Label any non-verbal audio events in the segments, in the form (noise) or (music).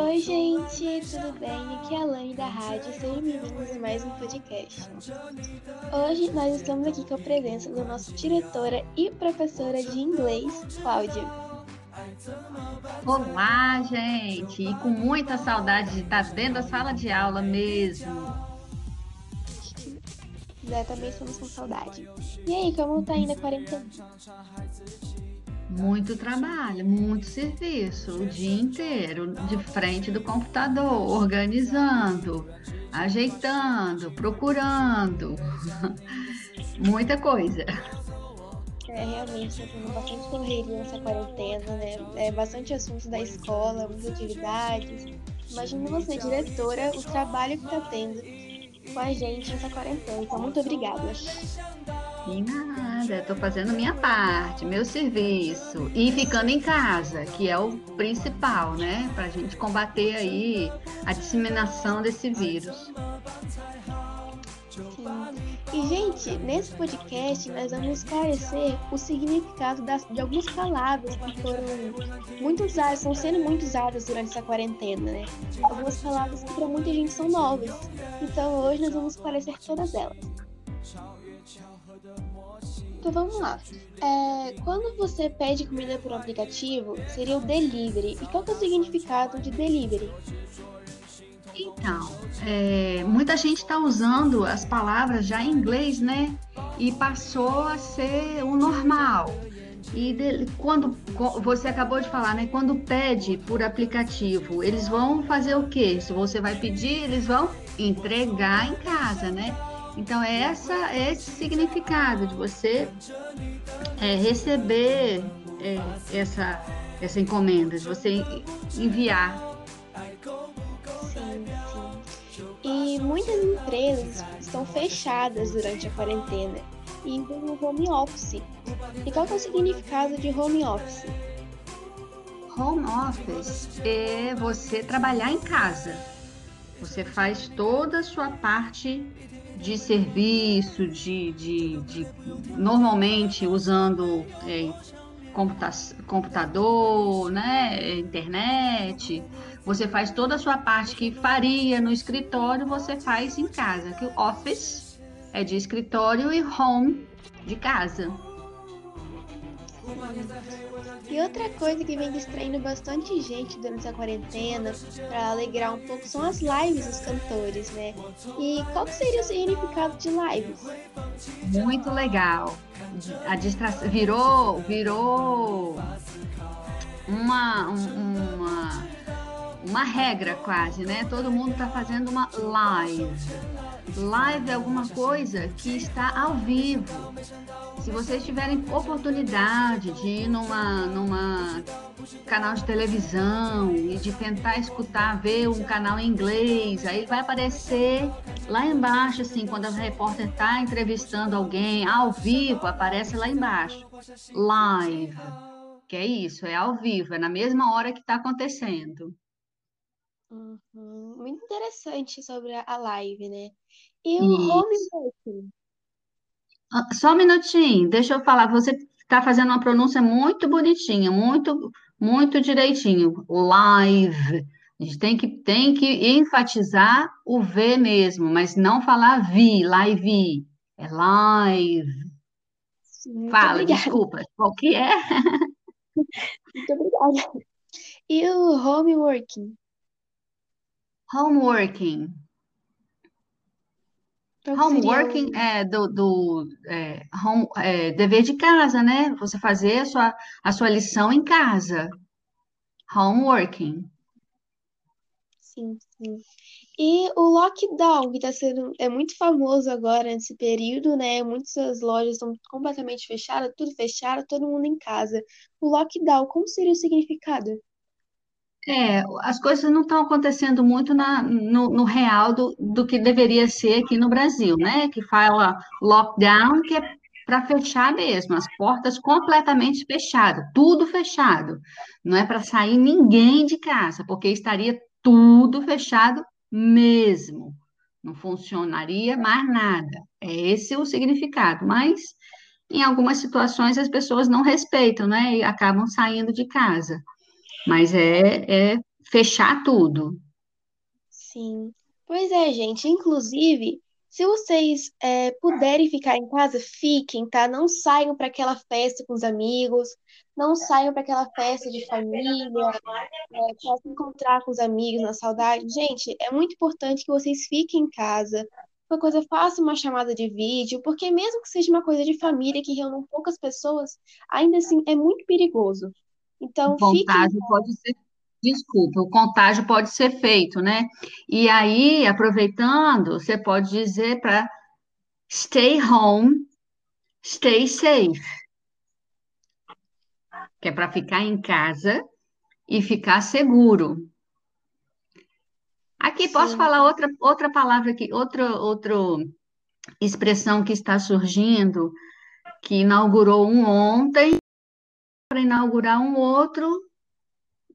Oi, gente, tudo bem? Aqui é a Lani da rádio. Sejam bem-vindos a mais um podcast. Hoje nós estamos aqui com a presença da nossa diretora e professora de inglês, Cláudia. Olá, gente! E com muita saudade de estar dentro da sala de aula mesmo. Né, também estamos com saudade. E aí, como tá indo a quarentena? Muito trabalho, muito serviço, o dia inteiro, de frente do computador, organizando, ajeitando, procurando. (laughs) Muita coisa. É, realmente, está bastante correria nessa quarentena, né? É bastante assuntos da escola, muitas atividades. Imagina você, diretora, o trabalho que está tendo com a gente nessa quarentena. Então, muito obrigada. E nada, estou fazendo minha parte, meu serviço e ficando em casa, que é o principal, né, para a gente combater aí a disseminação desse vírus. E, gente, nesse podcast nós vamos esclarecer o significado das, de algumas palavras que foram muito usadas, estão sendo muito usadas durante essa quarentena, né? Algumas palavras que para muita gente são novas. Então, hoje nós vamos esclarecer todas elas. Então vamos lá. É, quando você pede comida por um aplicativo, seria o delivery. E qual é o significado de delivery? Então, é, muita gente está usando as palavras já em inglês, né? E passou a ser o normal. E de, quando você acabou de falar, né? Quando pede por aplicativo, eles vão fazer o quê? Se você vai pedir, eles vão entregar em casa, né? Então, é essa, é esse significado de você é, receber é, essa, essa encomenda, de você enviar. Sim, sim. E muitas empresas estão fechadas durante a quarentena e no home office. E qual é o significado de home office? Home office é você trabalhar em casa. Você faz toda a sua parte de serviço, de, de, de normalmente usando é, computa computador, né, internet, você faz toda a sua parte que faria no escritório, você faz em casa. Que o office é de escritório e home de casa. E outra coisa que vem distraindo bastante gente durante essa quarentena, para alegrar um pouco, são as lives dos cantores, né? E qual seria o significado de lives? Muito legal. A distração virou, virou uma, uma, uma regra quase, né? Todo mundo está fazendo uma live. Live é alguma coisa que está ao vivo. Se vocês tiverem oportunidade de ir numa, numa canal de televisão e de tentar escutar, ver um canal em inglês, aí vai aparecer lá embaixo, assim, quando a repórter está entrevistando alguém ao vivo, aparece lá embaixo, live, que é isso, é ao vivo, é na mesma hora que está acontecendo. Uhum. Muito interessante sobre a live, né? E o home working? Ah, Só um minutinho, deixa eu falar. Você está fazendo uma pronúncia muito bonitinha, muito, muito direitinho. Live. A gente tem que, tem que enfatizar o V mesmo, mas não falar vi, live. É live. Muito Fala, obrigada. desculpa. Qual que é? (laughs) Muito obrigada. E o home working? Homeworking. Seria Homeworking o... é do, do é, home, é, dever de casa, né? Você fazer a sua, a sua lição em casa. Homeworking. Sim, sim. E o lockdown, que está sendo, é muito famoso agora nesse período, né? Muitas lojas estão completamente fechadas, tudo fechado, todo mundo em casa. O lockdown, como seria o significado? É, as coisas não estão acontecendo muito na, no, no real do, do que deveria ser aqui no Brasil, né? Que fala lockdown, que é para fechar mesmo, as portas completamente fechadas, tudo fechado. Não é para sair ninguém de casa, porque estaria tudo fechado mesmo. Não funcionaria mais nada. É esse o significado, mas em algumas situações as pessoas não respeitam, né? E acabam saindo de casa. Mas é, é fechar tudo. Sim. Pois é, gente. Inclusive, se vocês é, puderem ficar em casa, fiquem, tá? Não saiam para aquela festa com os amigos, não saiam para aquela festa de família, é, para se encontrar com os amigos na saudade. Gente, é muito importante que vocês fiquem em casa. Uma coisa, faça uma chamada de vídeo, porque mesmo que seja uma coisa de família que reúna poucas pessoas, ainda assim é muito perigoso. Então, O contágio pode ser, desculpa, o contágio pode ser feito, né? E aí, aproveitando, você pode dizer para stay home, stay safe, que é para ficar em casa e ficar seguro. Aqui posso Sim. falar outra, outra palavra aqui, outra, outra expressão que está surgindo, que inaugurou um ontem, para inaugurar um outro,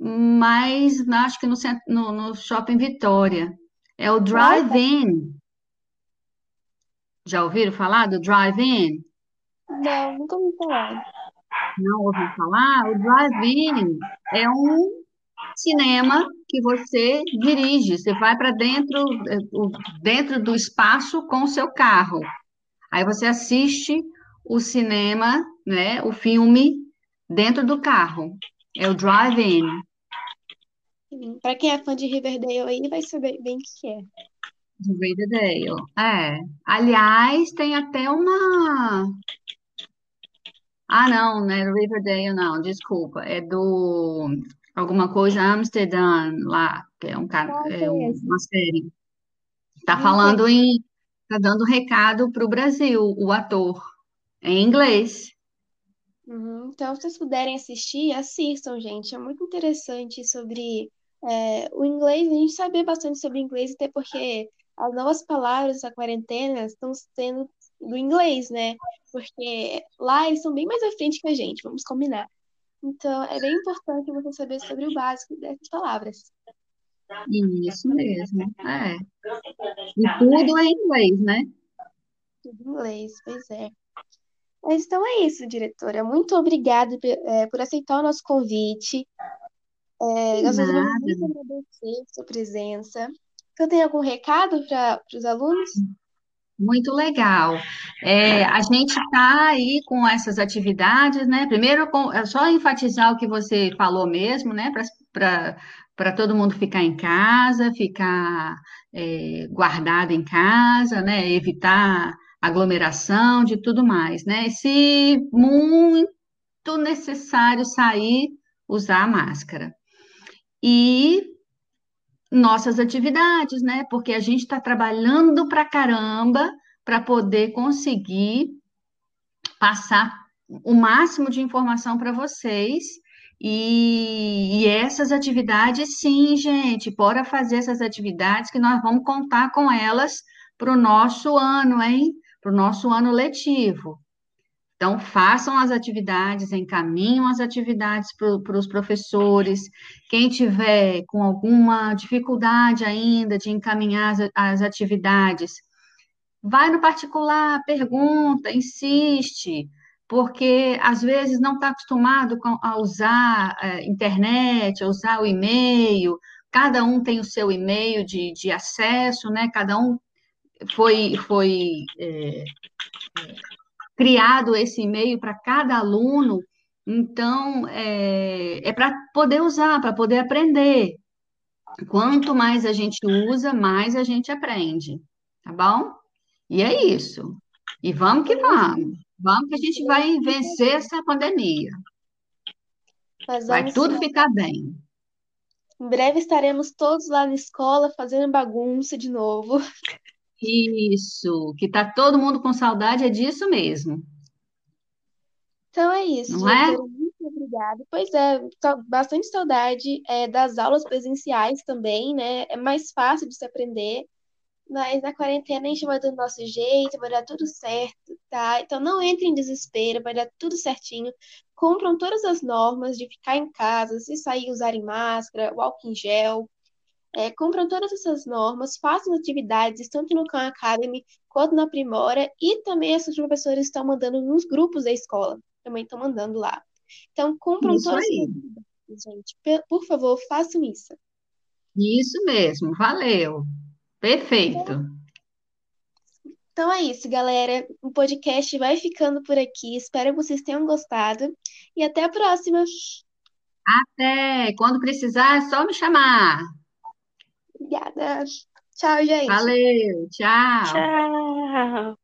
mas acho que no, cent- no, no Shopping Vitória. É o drive-in. Já ouviram falar do drive-in? Não, nunca ouvi falar. Não ouviram falar? O drive-in é um cinema que você dirige, você vai para dentro, o- dentro do espaço com o seu carro. Aí você assiste o cinema, né, o filme dentro do carro. É o drive-in. Para quem é fã de Riverdale aí, vai saber bem o que é. De Riverdale. É. Aliás, tem até uma. Ah, não, não é Riverdale, não, desculpa. É do. Alguma coisa Amsterdã, lá, que é, um, que é é um- uma série. Tá falando em. Tá dando recado para o Brasil, o ator, em inglês. Uhum. Então, se vocês puderem assistir, assistam, gente. É muito interessante sobre é, o inglês, a gente saber bastante sobre inglês, até porque as novas palavras da quarentena estão sendo do inglês, né? Porque lá eles são bem mais à frente que a gente, vamos combinar. Então, é bem importante você saber sobre o básico dessas palavras. Isso mesmo. É. E tudo é inglês, né? Tudo em inglês, pois é. Mas então é isso, diretora. Muito obrigada é, por aceitar o nosso convite. É, nós Nada. queremos muito agradecer a sua presença. Você tem algum recado para os alunos? Muito legal. É, a gente está aí com essas atividades, né? Primeiro, com- é só enfatizar o que você falou mesmo, né? Para para todo mundo ficar em casa, ficar é, guardado em casa, né? Evitar aglomeração de tudo mais, né? Se muito necessário sair, usar a máscara. E nossas atividades, né? Porque a gente está trabalhando pra caramba para poder conseguir passar o máximo de informação para vocês. E, e essas atividades, sim, gente, bora fazer essas atividades que nós vamos contar com elas para o nosso ano, hein? Para o nosso ano letivo. Então, façam as atividades, encaminham as atividades para os professores. Quem tiver com alguma dificuldade ainda de encaminhar as, as atividades, vai no particular, pergunta, insiste, porque às vezes não está acostumado a usar eh, internet, a usar o e-mail. Cada um tem o seu e-mail de, de acesso, né? Cada um foi, foi eh, criado esse e-mail para cada aluno, então é, é para poder usar, para poder aprender. Quanto mais a gente usa, mais a gente aprende, tá bom? E é isso. E vamos que vamos. Vamos que a gente vai vencer essa pandemia. Vai tudo ficar bem. Em breve estaremos todos lá na escola fazendo bagunça de novo. (laughs) Isso, que tá todo mundo com saudade é disso mesmo, Então é isso, não é? Muito obrigada. Pois é, sa- bastante saudade é, das aulas presenciais também, né? É mais fácil de se aprender. Mas na quarentena a gente vai dando nosso jeito, vai dar tudo certo, tá? Então não entre em desespero, vai dar tudo certinho. Cumpram todas as normas de ficar em casa, se sair usarem máscara, o álcool em gel é, cumpram todas essas normas, façam atividades, tanto no Khan Academy quanto na Primora, e também esses professores estão mandando nos grupos da escola, também estão mandando lá. Então, cumpram isso todas aí. essas gente. Por favor, façam isso. Isso mesmo, valeu. Perfeito. Então é isso, galera. O podcast vai ficando por aqui. Espero que vocês tenham gostado. E até a próxima. Até! Quando precisar, é só me chamar. Obrigada. Tchau, gente. Valeu, tchau. Tchau.